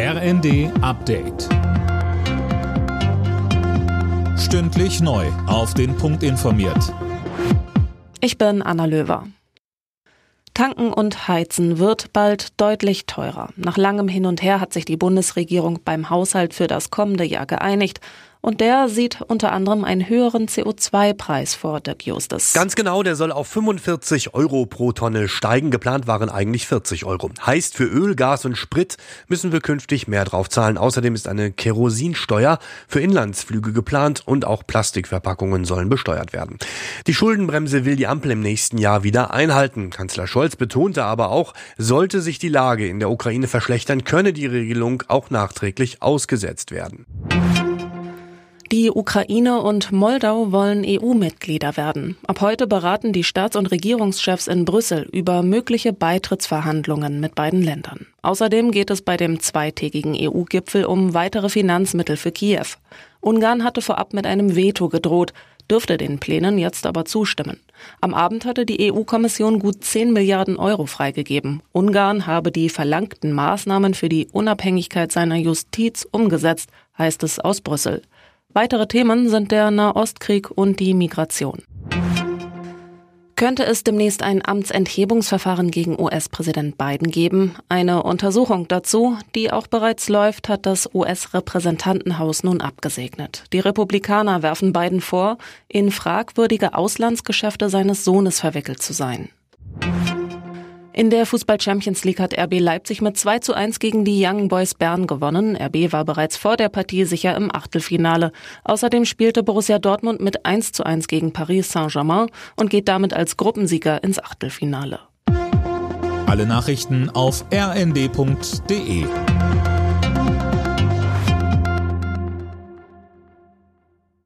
RND Update. Stündlich neu. Auf den Punkt informiert. Ich bin Anna Löwer. Tanken und Heizen wird bald deutlich teurer. Nach langem Hin und Her hat sich die Bundesregierung beim Haushalt für das kommende Jahr geeinigt. Und der sieht unter anderem einen höheren CO2-Preis vor, Dirk Justus. Ganz genau, der soll auf 45 Euro pro Tonne steigen. Geplant waren eigentlich 40 Euro. Heißt, für Öl, Gas und Sprit müssen wir künftig mehr drauf zahlen. Außerdem ist eine Kerosinsteuer für Inlandsflüge geplant und auch Plastikverpackungen sollen besteuert werden. Die Schuldenbremse will die Ampel im nächsten Jahr wieder einhalten. Kanzler Scholz betonte aber auch, sollte sich die Lage in der Ukraine verschlechtern, könne die Regelung auch nachträglich ausgesetzt werden. Die Ukraine und Moldau wollen EU-Mitglieder werden. Ab heute beraten die Staats- und Regierungschefs in Brüssel über mögliche Beitrittsverhandlungen mit beiden Ländern. Außerdem geht es bei dem zweitägigen EU-Gipfel um weitere Finanzmittel für Kiew. Ungarn hatte vorab mit einem Veto gedroht, dürfte den Plänen jetzt aber zustimmen. Am Abend hatte die EU-Kommission gut 10 Milliarden Euro freigegeben. Ungarn habe die verlangten Maßnahmen für die Unabhängigkeit seiner Justiz umgesetzt, heißt es aus Brüssel. Weitere Themen sind der Nahostkrieg und die Migration. Könnte es demnächst ein Amtsenthebungsverfahren gegen US-Präsident Biden geben? Eine Untersuchung dazu, die auch bereits läuft, hat das US-Repräsentantenhaus nun abgesegnet. Die Republikaner werfen Biden vor, in fragwürdige Auslandsgeschäfte seines Sohnes verwickelt zu sein. In der Fußball Champions League hat RB Leipzig mit 2 zu 1 gegen die Young Boys Bern gewonnen. RB war bereits vor der Partie sicher im Achtelfinale. Außerdem spielte Borussia Dortmund mit 1 zu 1 gegen Paris Saint-Germain und geht damit als Gruppensieger ins Achtelfinale. Alle Nachrichten auf rnd.de